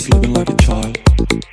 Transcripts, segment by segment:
He's living like a child.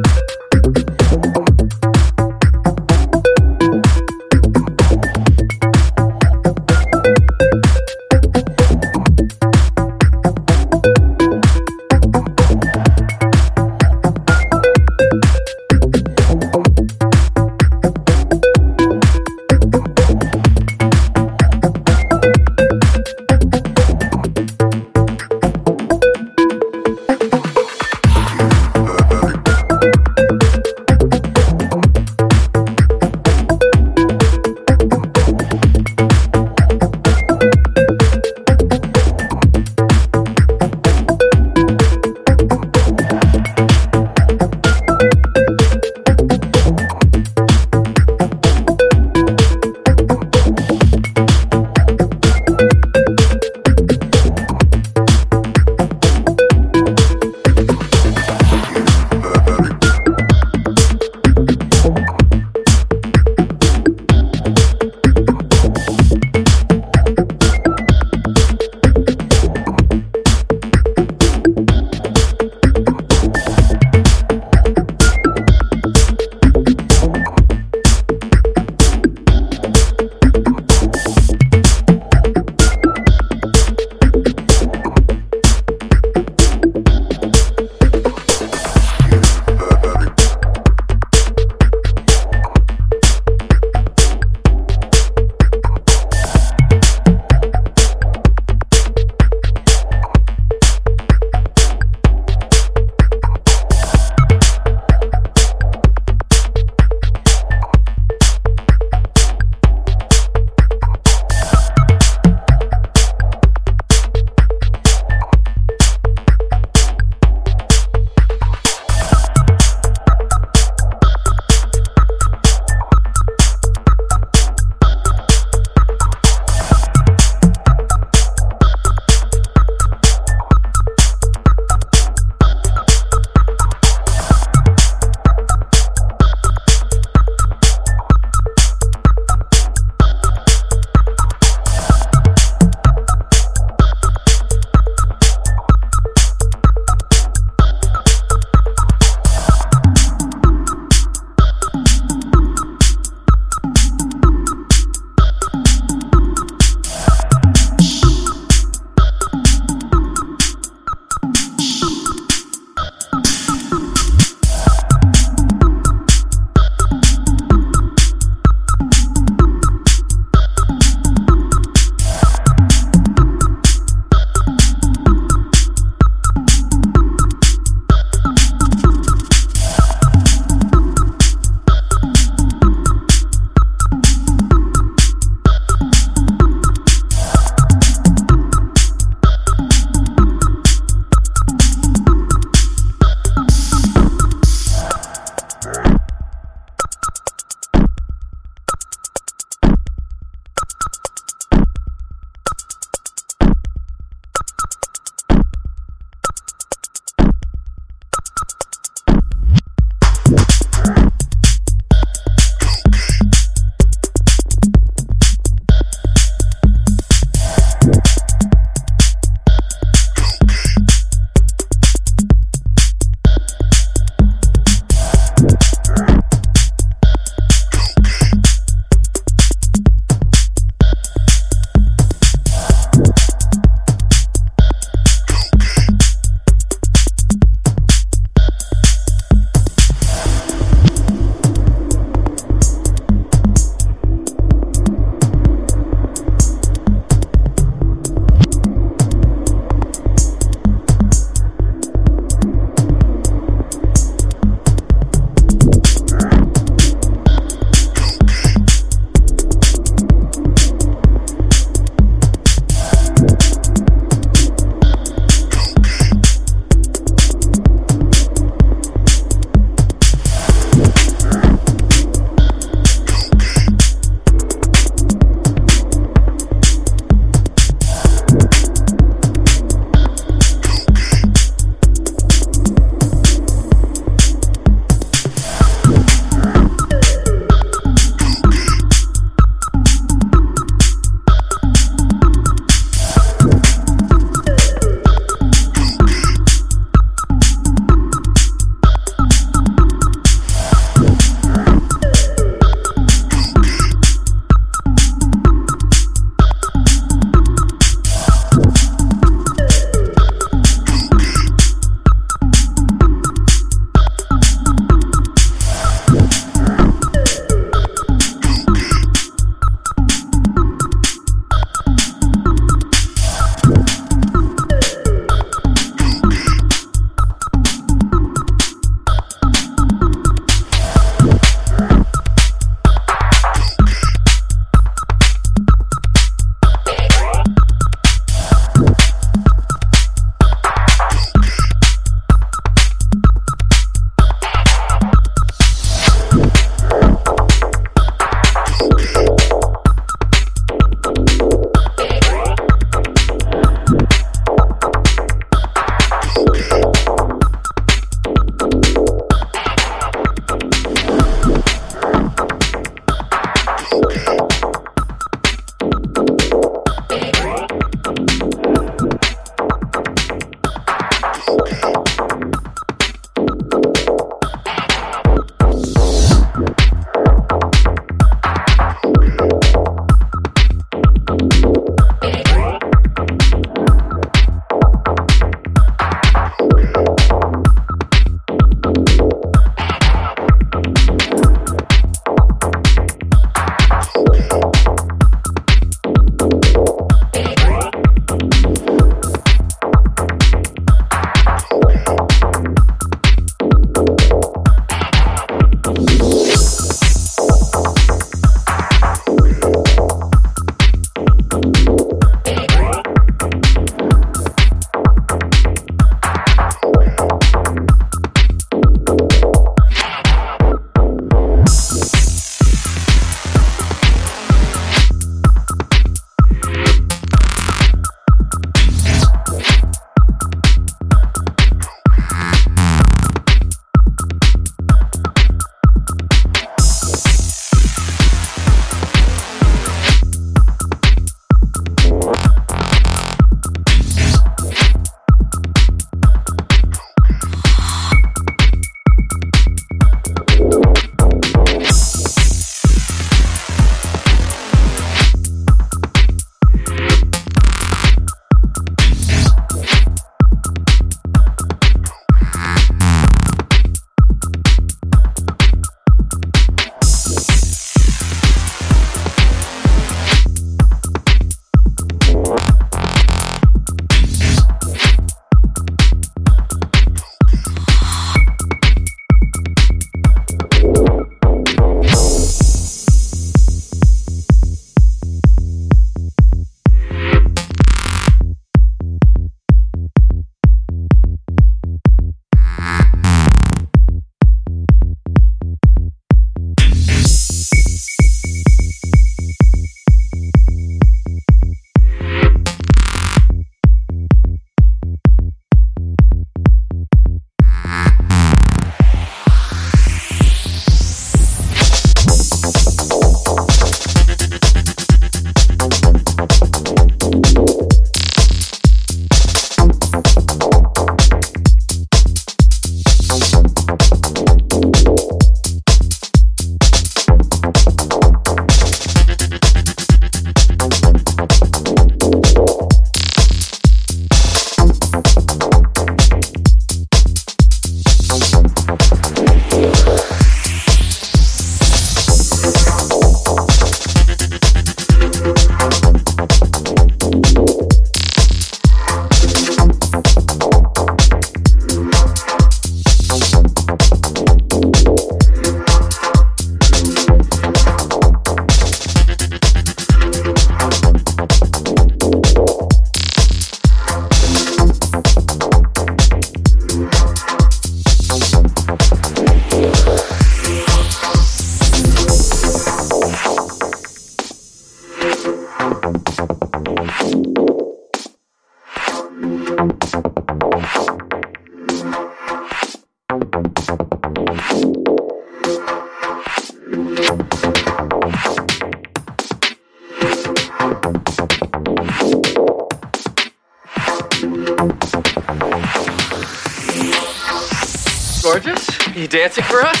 Dancing for us?